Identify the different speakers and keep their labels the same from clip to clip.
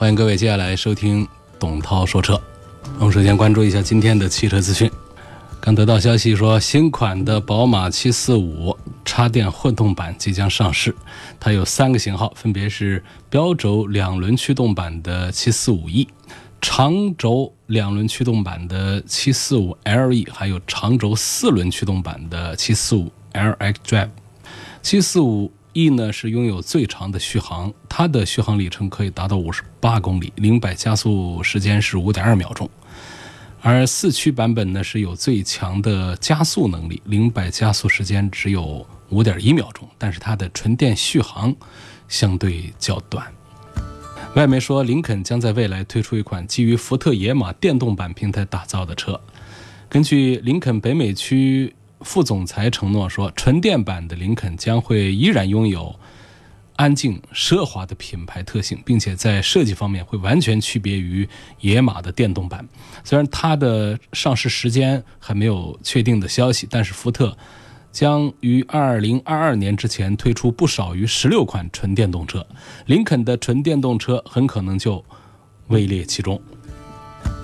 Speaker 1: 欢迎各位接下来收听董涛说车。我们首先关注一下今天的汽车资讯。刚得到消息说，新款的宝马745插电混动版即将上市。它有三个型号，分别是标轴两轮驱动版的 745e、长轴两轮驱动版的 745LE，还有长轴四轮驱动版的 745LX Drive。745 E 呢是拥有最长的续航，它的续航里程可以达到五十八公里，零百加速时间是五点二秒钟。而四驱版本呢是有最强的加速能力，零百加速时间只有五点一秒钟，但是它的纯电续航相对较短。外媒说，林肯将在未来推出一款基于福特野马电动版平台打造的车。根据林肯北美区。副总裁承诺说，纯电版的林肯将会依然拥有安静奢华的品牌特性，并且在设计方面会完全区别于野马的电动版。虽然它的上市时间还没有确定的消息，但是福特将于2022年之前推出不少于16款纯电动车，林肯的纯电动车很可能就位列其中。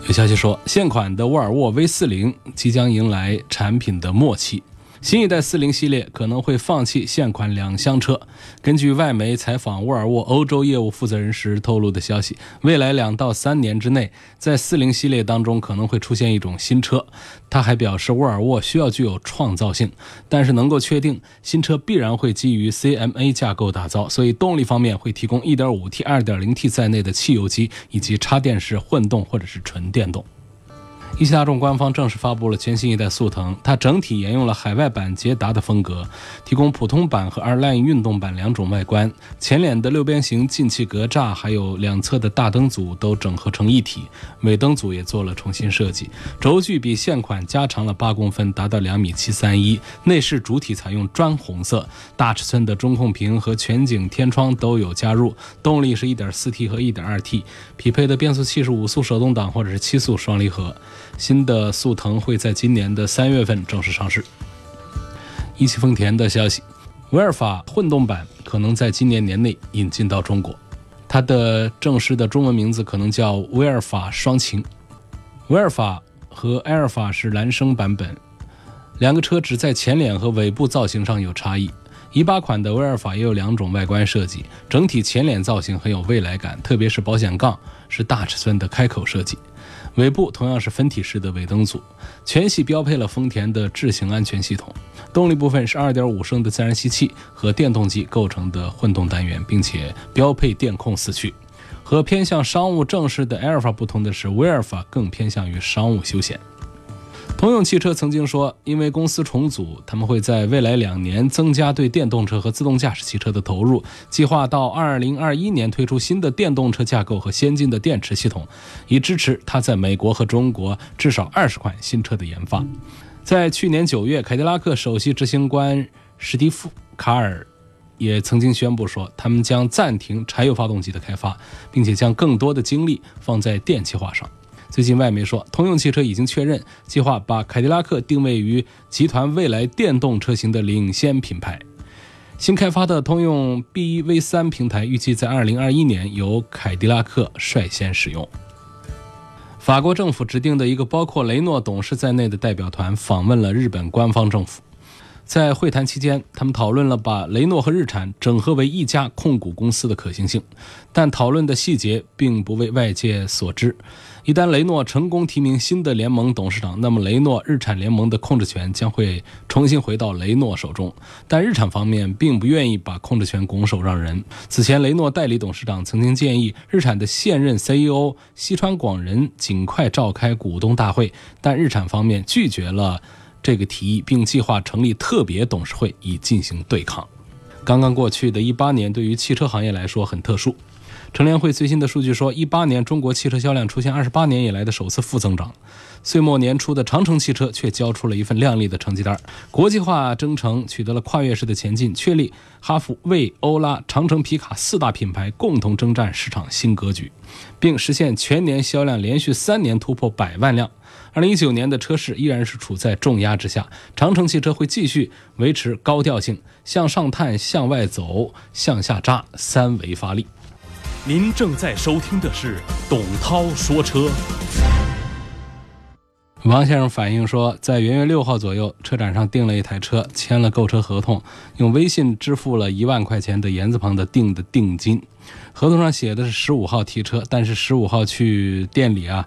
Speaker 1: 有消息说，现款的沃尔沃 V40 即将迎来产品的末期。新一代四零系列可能会放弃现款两厢车。根据外媒采访沃尔沃欧洲业务负责人时透露的消息，未来两到三年之内，在四零系列当中可能会出现一种新车。他还表示，沃尔沃需要具有创造性，但是能够确定新车必然会基于 CMA 架构打造，所以动力方面会提供 1.5T、2.0T 在内的汽油机以及插电式混动或者是纯电动。一汽大众官方正式发布了全新一代速腾，它整体沿用了海外版捷达的风格，提供普通版和 R Line 运动版两种外观。前脸的六边形进气格栅，还有两侧的大灯组都整合成一体，尾灯组也做了重新设计。轴距比现款加长了八公分，达到两米七三一。内饰主体采用砖红色，大尺寸的中控屏和全景天窗都有加入。动力是一点四 T 和一点二 T，匹配的变速器是五速手动挡或者是七速双离合。新的速腾会在今年的三月份正式上市。一汽丰田的消息，威尔法混动版可能在今年年内引进到中国，它的正式的中文名字可能叫威尔法双擎。威尔法和埃尔法是孪生版本，两个车只在前脸和尾部造型上有差异。一八款的威尔法也有两种外观设计，整体前脸造型很有未来感，特别是保险杠是大尺寸的开口设计。尾部同样是分体式的尾灯组，全系标配了丰田的智行安全系统。动力部分是2.5升的自然吸气和电动机构成的混动单元，并且标配电控四驱。和偏向商务正式的埃尔法不同的是，威尔法更偏向于商务休闲。通用汽车曾经说，因为公司重组，他们会在未来两年增加对电动车和自动驾驶汽车的投入，计划到二零二一年推出新的电动车架构和先进的电池系统，以支持它在美国和中国至少二十款新车的研发。在去年九月，凯迪拉克首席执行官史蒂夫·卡尔也曾经宣布说，他们将暂停柴油发动机的开发，并且将更多的精力放在电气化上。最近，外媒说，通用汽车已经确认计划把凯迪拉克定位于集团未来电动车型的领先品牌。新开发的通用 BEV3 平台预计在2021年由凯迪拉克率先使用。法国政府指定的一个包括雷诺董事在内的代表团访问了日本官方政府。在会谈期间，他们讨论了把雷诺和日产整合为一家控股公司的可行性，但讨论的细节并不为外界所知。一旦雷诺成功提名新的联盟董事长，那么雷诺日产联盟的控制权将会重新回到雷诺手中。但日产方面并不愿意把控制权拱手让人。此前，雷诺代理董事长曾经建议日产的现任 CEO 西川广人尽快召开股东大会，但日产方面拒绝了。这个提议，并计划成立特别董事会以进行对抗。刚刚过去的一八年，对于汽车行业来说很特殊。乘联会最新的数据说，一八年中国汽车销量出现二十八年以来的首次负增长。岁末年初的长城汽车却交出了一份亮丽的成绩单，国际化征程取得了跨越式的前进，确立哈弗、魏、欧拉、长城、皮卡四大品牌共同征战市场新格局，并实现全年销量连续三年突破百万辆。二零一九年的车市依然是处在重压之下，长城汽车会继续维持高调性，向上探、向外走、向下扎三维发力。
Speaker 2: 您正在收听的是董涛说车。
Speaker 1: 王先生反映说，在元月六号左右，车展上订了一台车，签了购车合同，用微信支付了一万块钱的言字旁的订的定金。合同上写的是十五号提车，但是十五号去店里啊，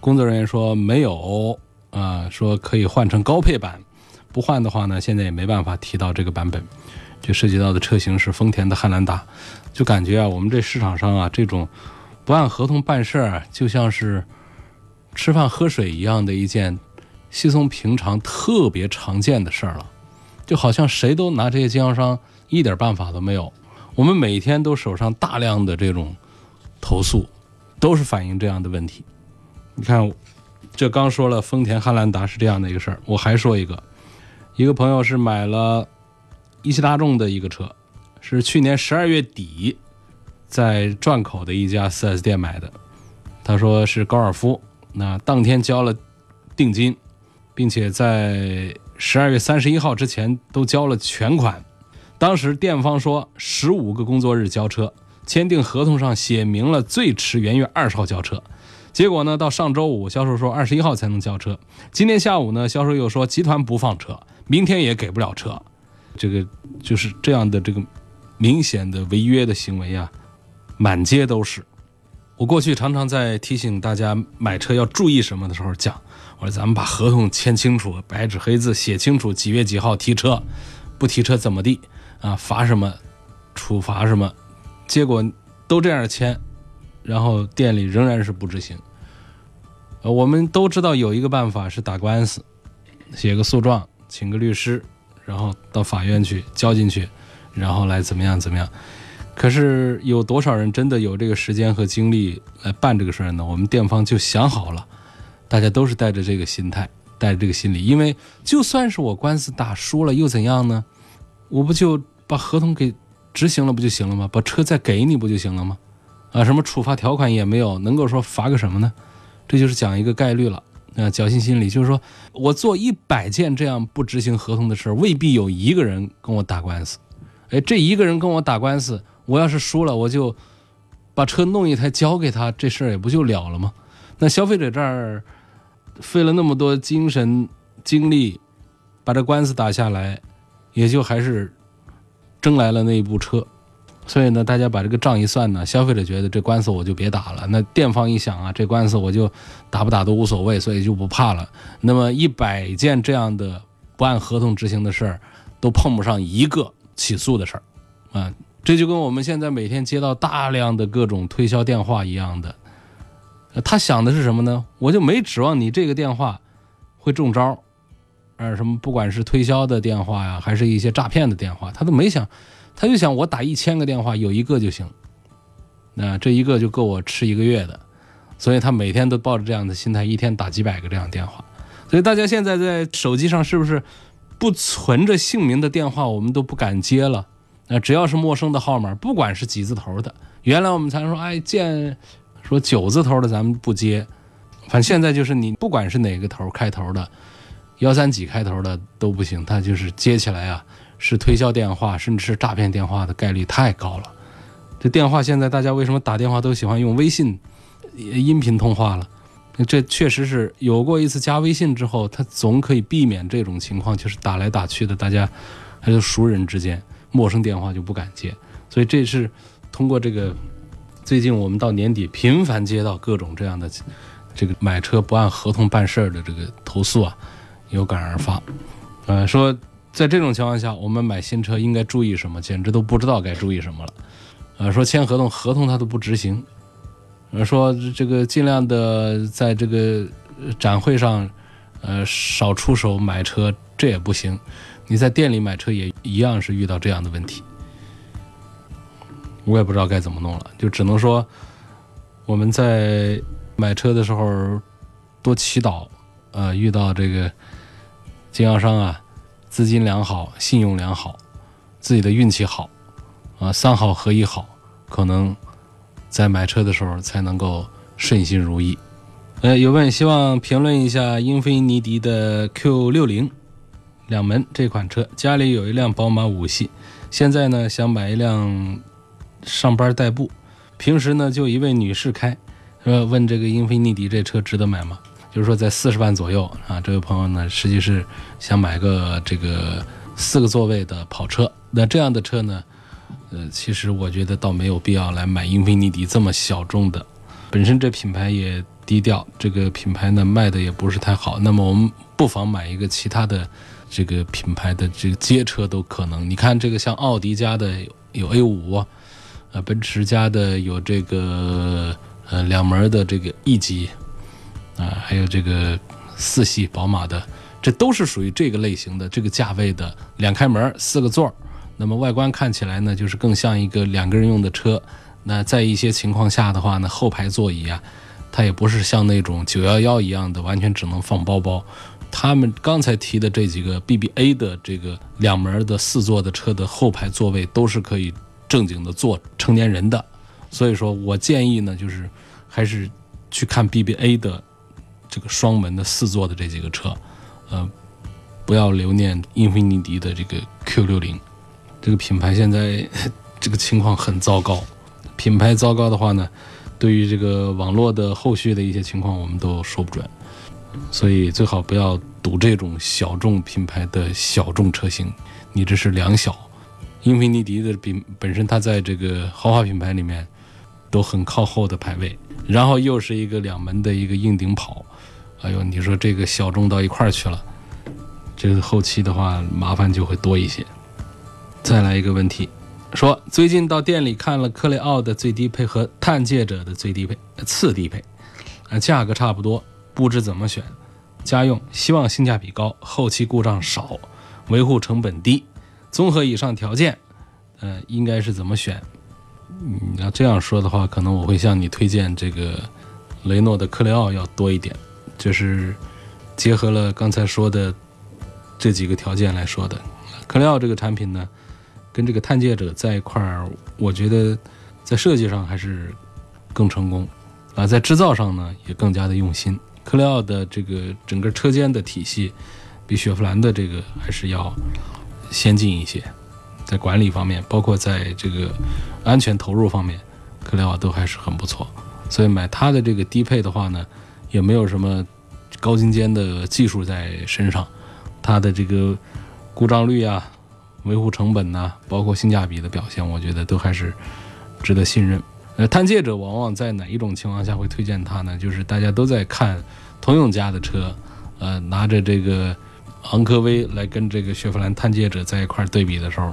Speaker 1: 工作人员说没有啊，说可以换成高配版，不换的话呢，现在也没办法提到这个版本。就涉及到的车型是丰田的汉兰达，就感觉啊，我们这市场上啊，这种不按合同办事儿，就像是。吃饭喝水一样的一件稀松平常、特别常见的事儿了，就好像谁都拿这些经销商一点办法都没有。我们每天都手上大量的这种投诉，都是反映这样的问题。你看，这刚说了丰田汉兰达是这样的一个事儿，我还说一个，一个朋友是买了一汽大众的一个车，是去年十二月底在转口的一家 4S 店买的，他说是高尔夫。那当天交了定金，并且在十二月三十一号之前都交了全款。当时店方说十五个工作日交车，签订合同上写明了最迟元月二十号交车。结果呢，到上周五销售说二十一号才能交车。今天下午呢，销售又说集团不放车，明天也给不了车。这个就是这样的这个明显的违约的行为啊，满街都是。我过去常常在提醒大家买车要注意什么的时候讲，我说咱们把合同签清楚，白纸黑字写清楚几月几号提车，不提车怎么地啊？罚什么，处罚什么？结果都这样签，然后店里仍然是不执行。呃，我们都知道有一个办法是打官司，写个诉状，请个律师，然后到法院去交进去，然后来怎么样怎么样。可是有多少人真的有这个时间和精力来办这个事儿呢？我们店方就想好了，大家都是带着这个心态，带着这个心理，因为就算是我官司打输了又怎样呢？我不就把合同给执行了不就行了吗？把车再给你不就行了吗？啊，什么处罚条款也没有，能够说罚个什么呢？这就是讲一个概率了啊，侥幸心理，就是说我做一百件这样不执行合同的事儿，未必有一个人跟我打官司。哎，这一个人跟我打官司。我要是输了，我就把车弄一台交给他，这事儿也不就了了吗？那消费者这儿费了那么多精神精力把这官司打下来，也就还是争来了那一部车。所以呢，大家把这个账一算呢，消费者觉得这官司我就别打了。那店方一想啊，这官司我就打不打都无所谓，所以就不怕了。那么一百件这样的不按合同执行的事儿，都碰不上一个起诉的事儿啊。这就跟我们现在每天接到大量的各种推销电话一样的，他想的是什么呢？我就没指望你这个电话会中招，呃，什么不管是推销的电话呀，还是一些诈骗的电话，他都没想，他就想我打一千个电话有一个就行，那这一个就够我吃一个月的，所以他每天都抱着这样的心态，一天打几百个这样电话。所以大家现在在手机上是不是不存着姓名的电话，我们都不敢接了？那只要是陌生的号码，不管是几字头的，原来我们才说，哎，见说九字头的咱们不接，反正现在就是你不管是哪个头开头的，幺三几开头的都不行，他就是接起来啊，是推销电话，甚至是诈骗电话的概率太高了。这电话现在大家为什么打电话都喜欢用微信音频通话了？这确实是有过一次加微信之后，他总可以避免这种情况，就是打来打去的，大家还是熟人之间。陌生电话就不敢接，所以这是通过这个最近我们到年底频繁接到各种这样的这个买车不按合同办事儿的这个投诉啊，有感而发。呃，说在这种情况下，我们买新车应该注意什么？简直都不知道该注意什么了。呃，说签合同，合同他都不执行。呃，说这个尽量的在这个展会上，呃，少出手买车，这也不行。你在店里买车也一样是遇到这样的问题，我也不知道该怎么弄了，就只能说我们在买车的时候多祈祷，呃，遇到这个经销商啊，资金良好，信用良好，自己的运气好，啊，三好合一好，可能在买车的时候才能够顺心如意。呃，有问希望评论一下英菲尼迪的 Q 六零两门这款车，家里有一辆宝马五系，现在呢想买一辆上班代步，平时呢就一位女士开，呃，问这个英菲尼迪这车值得买吗？就是说在四十万左右啊，这位朋友呢实际是想买个这个四个座位的跑车，那这样的车呢，呃，其实我觉得倒没有必要来买英菲尼迪这么小众的，本身这品牌也。低调，这个品牌呢卖的也不是太好，那么我们不妨买一个其他的这个品牌的这个街车都可能。你看这个像奥迪家的有 A 五，呃，奔驰家的有这个呃两门的这个 E 级，啊，还有这个四系宝马的，这都是属于这个类型的这个价位的两开门四个座儿那么外观看起来呢就是更像一个两个人用的车。那在一些情况下的话呢，后排座椅啊。它也不是像那种九幺幺一样的，完全只能放包包。他们刚才提的这几个 BBA 的这个两门的四座的车的后排座位都是可以正经的坐成年人的。所以说我建议呢，就是还是去看 BBA 的这个双门的四座的这几个车，呃，不要留念英菲尼迪的这个 Q 六零。这个品牌现在 这个情况很糟糕，品牌糟糕的话呢？对于这个网络的后续的一些情况，我们都说不准，所以最好不要赌这种小众品牌的小众车型。你这是两小，英菲尼迪的品本身它在这个豪华品牌里面都很靠后的排位，然后又是一个两门的一个硬顶跑，哎呦，你说这个小众到一块儿去了，这个后期的话麻烦就会多一些。再来一个问题。说最近到店里看了克雷奥的最低配和探界者的最低配、次低配，呃，价格差不多，不知怎么选。家用希望性价比高，后期故障少，维护成本低。综合以上条件，呃，应该是怎么选？你要这样说的话，可能我会向你推荐这个雷诺的克雷奥要多一点，就是结合了刚才说的这几个条件来说的。克雷奥这个产品呢？跟这个探界者在一块儿，我觉得在设计上还是更成功啊，在制造上呢也更加的用心。克雷奥的这个整个车间的体系比雪佛兰的这个还是要先进一些，在管理方面，包括在这个安全投入方面，克雷奥都还是很不错。所以买它的这个低配的话呢，也没有什么高精尖的技术在身上，它的这个故障率啊。维护成本呐，包括性价比的表现，我觉得都还是值得信任。呃，探界者往往在哪一种情况下会推荐它呢？就是大家都在看通用家的车，呃，拿着这个昂科威来跟这个雪佛兰探界者在一块对比的时候，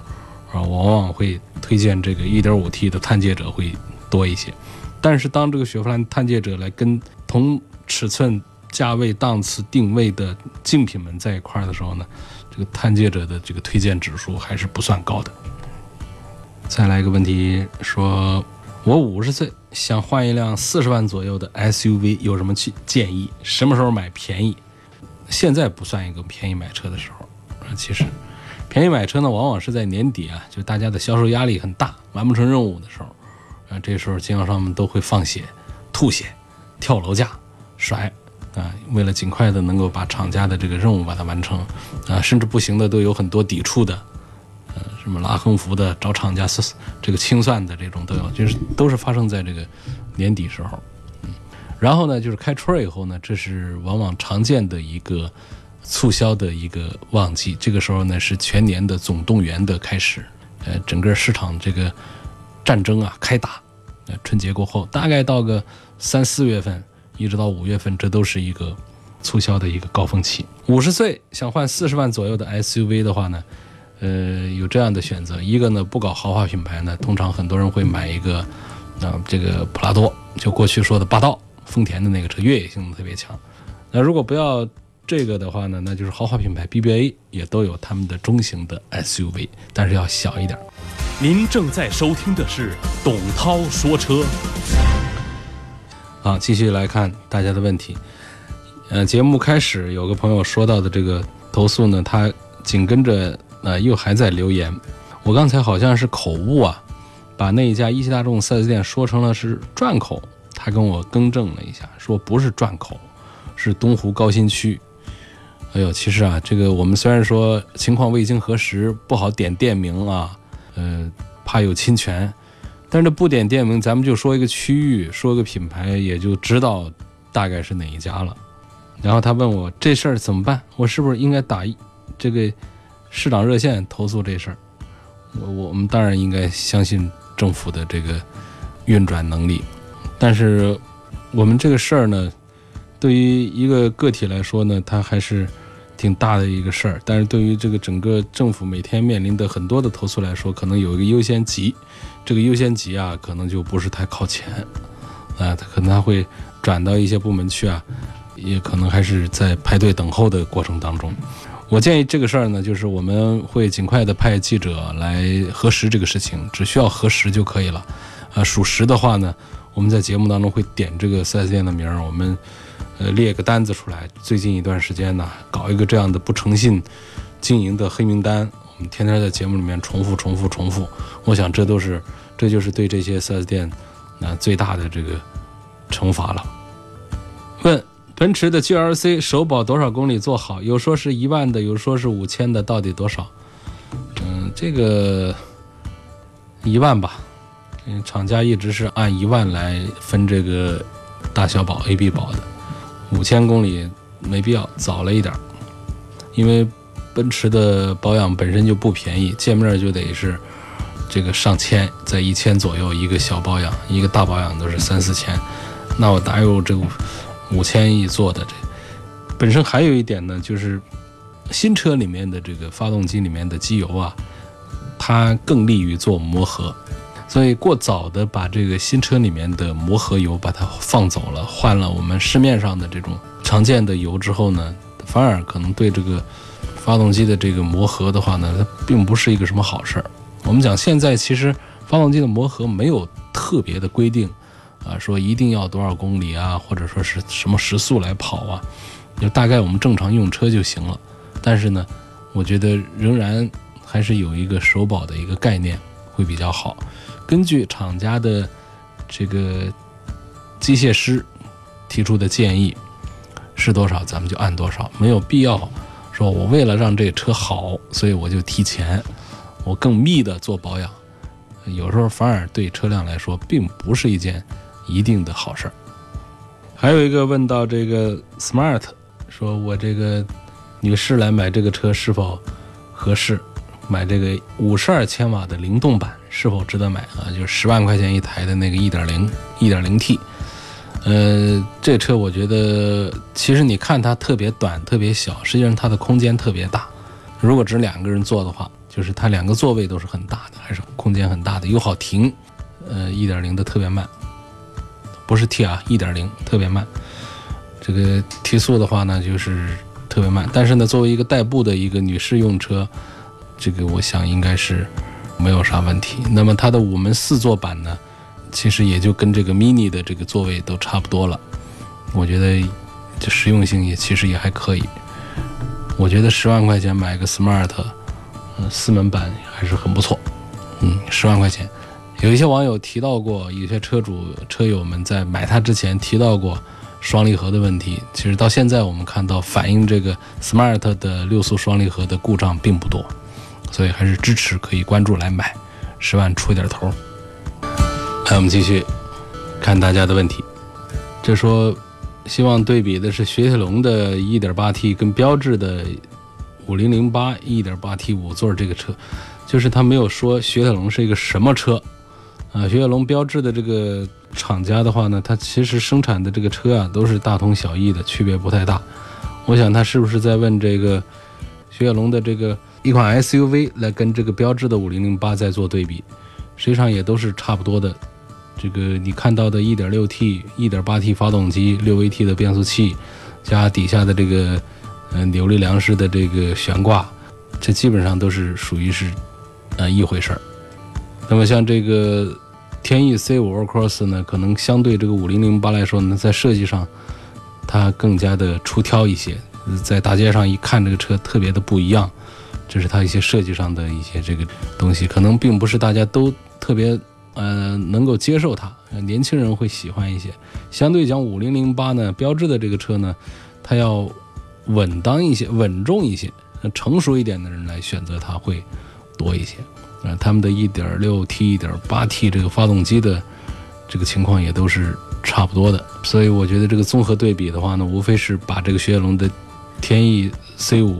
Speaker 1: 啊，往往会推荐这个 1.5T 的探界者会多一些。但是当这个雪佛兰探界者来跟同尺寸、价位、档次、定位的竞品们在一块儿的时候呢？这个探界者的这个推荐指数还是不算高的。再来一个问题，说我五十岁想换一辆四十万左右的 SUV，有什么去建议？什么时候买便宜？现在不算一个便宜买车的时候啊。其实，便宜买车呢，往往是在年底啊，就大家的销售压力很大，完不成任务的时候啊，这时候经销商们都会放血、吐血、跳楼价、甩。啊，为了尽快的能够把厂家的这个任务把它完成，啊，甚至不行的都有很多抵触的，呃，什么拉横幅的、找厂家这个清算的这种都有，就是都是发生在这个年底时候，嗯，然后呢，就是开春以后呢，这是往往常见的一个促销的一个旺季，这个时候呢是全年的总动员的开始，呃，整个市场这个战争啊开打，呃，春节过后大概到个三四月份。一直到五月份，这都是一个促销的一个高峰期。五十岁想换四十万左右的 SUV 的话呢，呃，有这样的选择。一个呢，不搞豪华品牌呢，通常很多人会买一个啊，这个普拉多，就过去说的霸道，丰田的那个车，越野性能特别强。那如果不要这个的话呢，那就是豪华品牌 BBA 也都有他们的中型的 SUV，但是要小一点。
Speaker 2: 您正在收听的是董涛说车。
Speaker 1: 好，继续来看大家的问题。呃，节目开始有个朋友说到的这个投诉呢，他紧跟着呃又还在留言。我刚才好像是口误啊，把那一家一汽大众 4S 店说成了是转口，他跟我更正了一下，说不是转口，是东湖高新区。哎呦，其实啊，这个我们虽然说情况未经核实，不好点店名啊，呃，怕有侵权，但是不点店名，咱们就说一个区域，说个品牌，也就知道大概是哪一家了。然后他问我这事儿怎么办？我是不是应该打这个市长热线投诉这事儿？我我们当然应该相信政府的这个运转能力，但是我们这个事儿呢，对于一个个体来说呢，它还是挺大的一个事儿。但是对于这个整个政府每天面临的很多的投诉来说，可能有一个优先级，这个优先级啊，可能就不是太靠前啊，他可能他会转到一些部门去啊。也可能还是在排队等候的过程当中。我建议这个事儿呢，就是我们会尽快的派记者来核实这个事情，只需要核实就可以了。啊，属实的话呢，我们在节目当中会点这个 4S 店的名儿，我们呃列个单子出来。最近一段时间呢，搞一个这样的不诚信经营的黑名单，我们天天在节目里面重复、重复、重复。我想这都是，这就是对这些 4S 店那最大的这个惩罚了。问。奔驰的 GLC 首保多少公里做好？有说是一万的，有说是五千的，到底多少？嗯，这个一万吧。嗯，厂家一直是按一万来分这个大小保、A、B 保的。五千公里没必要，早了一点。因为奔驰的保养本身就不便宜，见面就得是这个上千，在一千左右一个小保养，一个大保养都是三四千。那我哪有这个？五千亿做的这，本身还有一点呢，就是新车里面的这个发动机里面的机油啊，它更利于做磨合，所以过早的把这个新车里面的磨合油把它放走了，换了我们市面上的这种常见的油之后呢，反而可能对这个发动机的这个磨合的话呢，它并不是一个什么好事儿。我们讲现在其实发动机的磨合没有特别的规定。啊，说一定要多少公里啊，或者说是什么时速来跑啊，就大概我们正常用车就行了。但是呢，我觉得仍然还是有一个首保的一个概念会比较好。根据厂家的这个机械师提出的建议是多少，咱们就按多少，没有必要说我为了让这车好，所以我就提前，我更密的做保养，有时候反而对车辆来说并不是一件。一定的好事儿。还有一个问到这个 Smart，说我这个女士来买这个车是否合适？买这个五十二千瓦的灵动版是否值得买啊？就是十万块钱一台的那个一点零一点零 T。呃，这车我觉得其实你看它特别短、特别小，实际上它的空间特别大。如果只两个人坐的话，就是它两个座位都是很大的，还是空间很大的，又好停。呃，一点零的特别慢。不是 T 啊，一点零特别慢。这个提速的话呢，就是特别慢。但是呢，作为一个代步的一个女士用车，这个我想应该是没有啥问题。那么它的五门四座版呢，其实也就跟这个 Mini 的这个座位都差不多了。我觉得这实用性也其实也还可以。我觉得十万块钱买个 Smart，嗯，四门版还是很不错。嗯，十万块钱。有一些网友提到过，有些车主车友们在买它之前提到过双离合的问题。其实到现在我们看到反映这个 Smart 的六速双离合的故障并不多，所以还是支持可以关注来买，十万出点头。来，我们继续看大家的问题。这说希望对比的是雪铁龙的 1.8T 跟标致的5008 1.8T 五座这个车，就是他没有说雪铁龙是一个什么车。啊，雪铁龙标志的这个厂家的话呢，它其实生产的这个车啊，都是大同小异的，区别不太大。我想他是不是在问这个雪铁龙的这个一款 SUV 来跟这个标志的五零零八在做对比？实际上也都是差不多的。这个你看到的 1.6T、1.8T 发动机、6AT 的变速器，加底下的这个嗯扭力梁式的这个悬挂，这基本上都是属于是呃一回事儿。那么像这个天翼 C 五 Allcross 呢，可能相对这个五零零八来说呢，在设计上它更加的出挑一些，在大街上一看这个车特别的不一样，这是它一些设计上的一些这个东西，可能并不是大家都特别呃能够接受它，年轻人会喜欢一些。相对讲五零零八呢，标志的这个车呢，它要稳当一些、稳重一些，成熟一点的人来选择它会多一些。啊，他们的 1.6T、1.8T 这个发动机的这个情况也都是差不多的，所以我觉得这个综合对比的话呢，无非是把这个雪铁龙的天翼 C5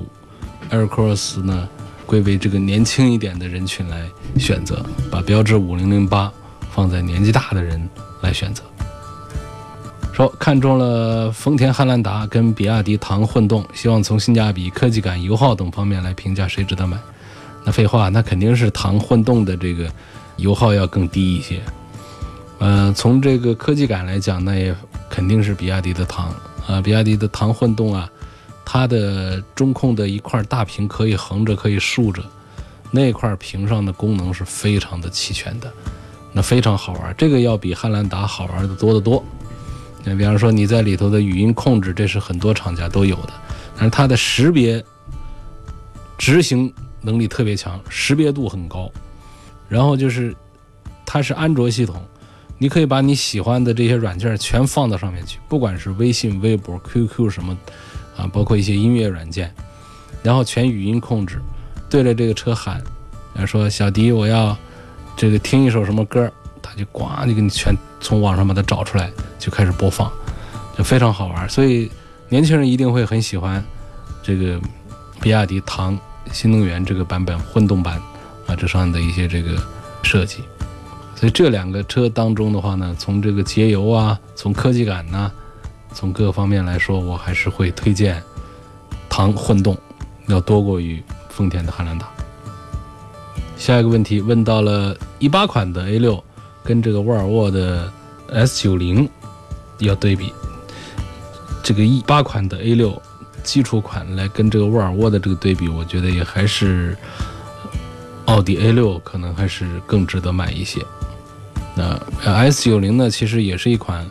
Speaker 1: Aircross 呢归为这个年轻一点的人群来选择，把标致5008放在年纪大的人来选择。说看中了丰田汉兰达跟比亚迪唐混动，希望从性价比、科技感、油耗等方面来评价谁值得买。那废话，那肯定是唐混动的这个油耗要更低一些。呃，从这个科技感来讲，那也肯定是比亚迪的唐啊，比亚迪的唐混动啊，它的中控的一块大屏可以横着可以竖着，那块屏上的功能是非常的齐全的，那非常好玩。这个要比汉兰达好玩的多得多。那比方说你在里头的语音控制，这是很多厂家都有的，但是它的识别执行。能力特别强，识别度很高，然后就是它是安卓系统，你可以把你喜欢的这些软件全放到上面去，不管是微信、微博、QQ 什么啊，包括一些音乐软件，然后全语音控制，对着这个车喊，说小迪我要这个听一首什么歌，它就呱就给你全从网上把它找出来，就开始播放，就非常好玩，所以年轻人一定会很喜欢这个比亚迪唐。新能源这个版本混动版啊，这上面的一些这个设计，所以这两个车当中的话呢，从这个节油啊，从科技感呢，从各个方面来说，我还是会推荐唐混动要多过于丰田的汉兰达。下一个问题问到了一八款的 A 六跟这个沃尔沃的 S 九零要对比，这个一八款的 A 六。基础款来跟这个沃尔沃的这个对比，我觉得也还是奥迪 A 六可能还是更值得买一些。那 S 九零呢，其实也是一款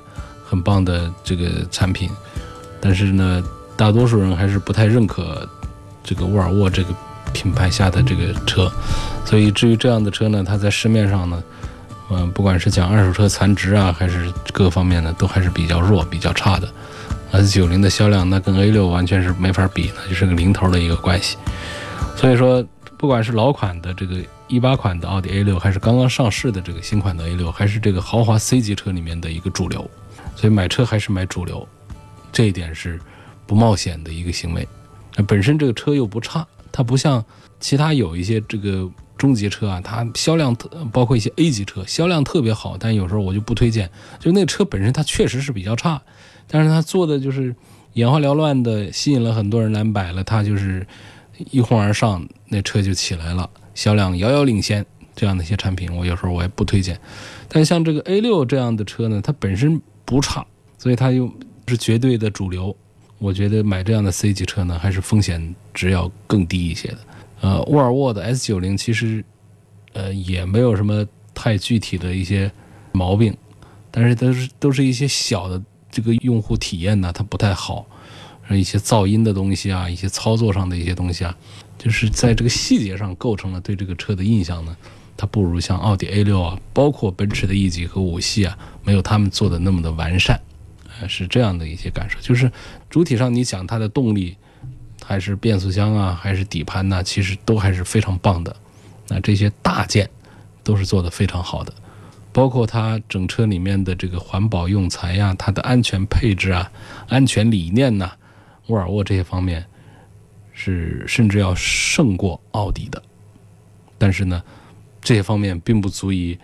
Speaker 1: 很棒的这个产品，但是呢，大多数人还是不太认可这个沃尔沃这个品牌下的这个车。所以至于这样的车呢，它在市面上呢，嗯，不管是讲二手车残值啊，还是各方面呢，都还是比较弱、比较差的。S 九零的销量那跟 A 六完全是没法比的，就是个零头的一个关系。所以说，不管是老款的这个一八款的奥迪 A 六，还是刚刚上市的这个新款的 A 六，还是这个豪华 C 级车里面的一个主流。所以买车还是买主流，这一点是不冒险的一个行为。那本身这个车又不差，它不像其他有一些这个中级车啊，它销量特包括一些 A 级车销量特别好，但有时候我就不推荐，就那车本身它确实是比较差。但是它做的就是眼花缭乱的，吸引了很多人来买了，它就是一哄而上，那车就起来了，销量遥遥领先。这样的一些产品，我有时候我也不推荐。但像这个 A 六这样的车呢，它本身不差，所以它又是绝对的主流。我觉得买这样的 C 级车呢，还是风险值要更低一些的。呃，沃尔沃的 S 九零其实呃也没有什么太具体的一些毛病，但是都是都是一些小的。这个用户体验呢，它不太好，一些噪音的东西啊，一些操作上的一些东西啊，就是在这个细节上构成了对这个车的印象呢，它不如像奥迪 A 六啊，包括奔驰的 E 级和五系啊，没有他们做的那么的完善，呃，是这样的一些感受。就是主体上你讲它的动力，还是变速箱啊，还是底盘呢，其实都还是非常棒的，那这些大件都是做的非常好的。包括它整车里面的这个环保用材呀，它的安全配置啊，安全理念呐，沃尔沃这些方面是甚至要胜过奥迪的。但是呢，这些方面并不足以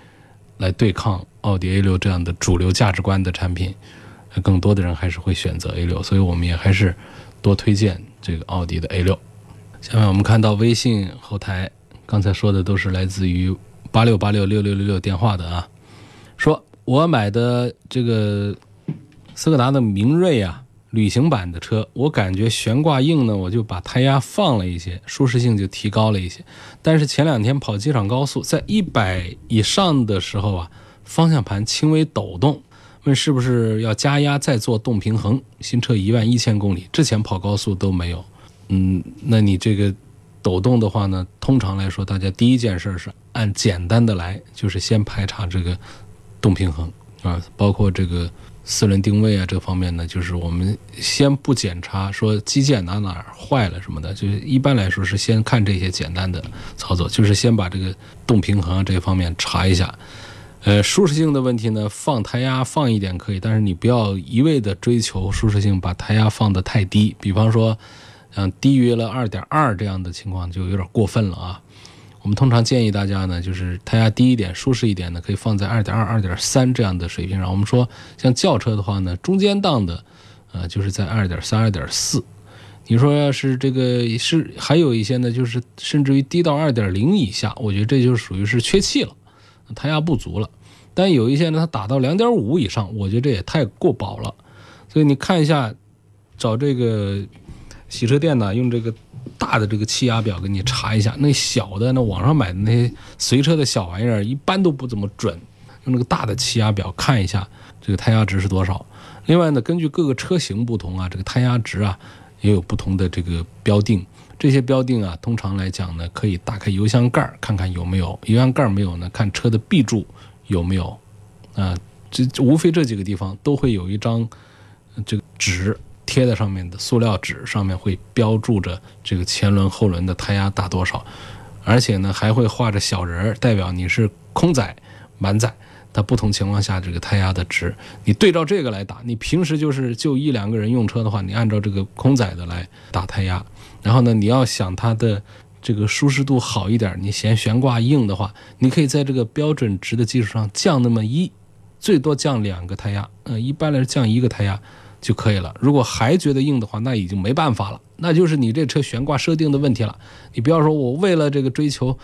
Speaker 1: 来对抗奥迪 A 六这样的主流价值观的产品，更多的人还是会选择 A 六，所以我们也还是多推荐这个奥迪的 A 六。下面我们看到微信后台，刚才说的都是来自于八六八六六六六六电话的啊。说我买的这个斯柯达的明锐啊，旅行版的车，我感觉悬挂硬呢，我就把胎压放了一些，舒适性就提高了一些。但是前两天跑机场高速，在一百以上的时候啊，方向盘轻微抖动，问是不是要加压再做动平衡？新车一万一千公里之前跑高速都没有，嗯，那你这个抖动的话呢，通常来说，大家第一件事是按简单的来，就是先排查这个动平衡啊，包括这个。四轮定位啊，这方面呢，就是我们先不检查说机件哪哪坏了什么的，就是一般来说是先看这些简单的操作，就是先把这个动平衡这方面查一下。呃，舒适性的问题呢，放胎压放一点可以，但是你不要一味的追求舒适性，把胎压放得太低，比方说嗯低于了二点二这样的情况就有点过分了啊。我们通常建议大家呢，就是胎压低一点、舒适一点的，可以放在二点二、二点三这样的水平上。我们说，像轿车的话呢，中间档的，呃，就是在二点三、二点四。你说要是这个是还有一些呢，就是甚至于低到二点零以下，我觉得这就属于是缺气了，胎压不足了。但有一些呢，它打到两点五以上，我觉得这也太过饱了。所以你看一下，找这个洗车店呢，用这个。大的这个气压表给你查一下，那小的那网上买的那些随车的小玩意儿一般都不怎么准，用那个大的气压表看一下这个胎压值是多少。另外呢，根据各个车型不同啊，这个胎压值啊也有不同的这个标定。这些标定啊，通常来讲呢，可以打开油箱盖儿看看有没有，油箱盖儿没有呢，看车的 B 柱有没有。啊，这无非这几个地方都会有一张这个纸。贴在上面的塑料纸上面会标注着这个前轮后轮的胎压大多少，而且呢还会画着小人儿，代表你是空载、满载，它不同情况下这个胎压的值，你对照这个来打。你平时就是就一两个人用车的话，你按照这个空载的来打胎压。然后呢，你要想它的这个舒适度好一点，你嫌悬挂硬的话，你可以在这个标准值的基础上降那么一，最多降两个胎压。嗯，一般来说降一个胎压。就可以了。如果还觉得硬的话，那已经没办法了，那就是你这车悬挂设定的问题了。你不要说我为了这个追求，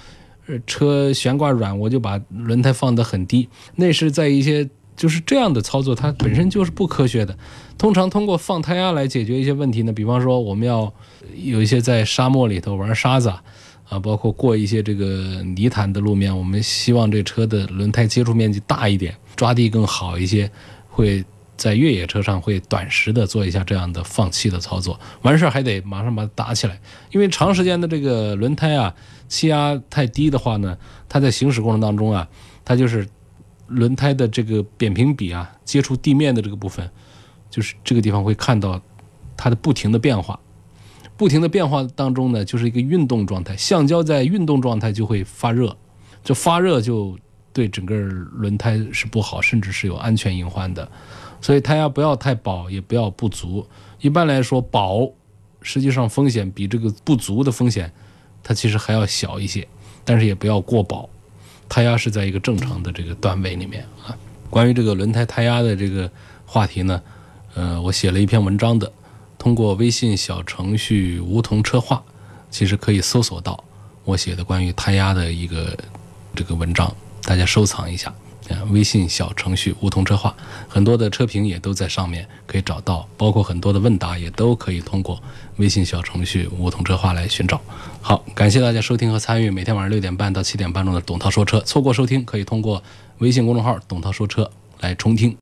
Speaker 1: 呃，车悬挂软，我就把轮胎放得很低，那是在一些就是这样的操作，它本身就是不科学的。通常通过放胎压来解决一些问题呢，比方说我们要有一些在沙漠里头玩沙子啊，包括过一些这个泥潭的路面，我们希望这车的轮胎接触面积大一点，抓地更好一些，会。在越野车上会短时的做一下这样的放气的操作，完事儿还得马上把它打起来，因为长时间的这个轮胎啊气压太低的话呢，它在行驶过程当中啊，它就是轮胎的这个扁平比啊接触地面的这个部分，就是这个地方会看到它的不停的变化，不停的变化当中呢就是一个运动状态，橡胶在运动状态就会发热，就发热就对整个轮胎是不好，甚至是有安全隐患的。所以胎压不要太饱，也不要不足。一般来说，饱实际上风险比这个不足的风险，它其实还要小一些。但是也不要过饱，胎压是在一个正常的这个段位里面啊。关于这个轮胎胎压的这个话题呢，呃，我写了一篇文章的，通过微信小程序“梧桐车话”，其实可以搜索到我写的关于胎压的一个这个文章，大家收藏一下。微信小程序“梧桐车话”，很多的车评也都在上面可以找到，包括很多的问答也都可以通过微信小程序“梧桐车话”来寻找。好，感谢大家收听和参与每天晚上六点半到七点半钟的董涛说车。错过收听，可以通过微信公众号“董涛说车”来重听。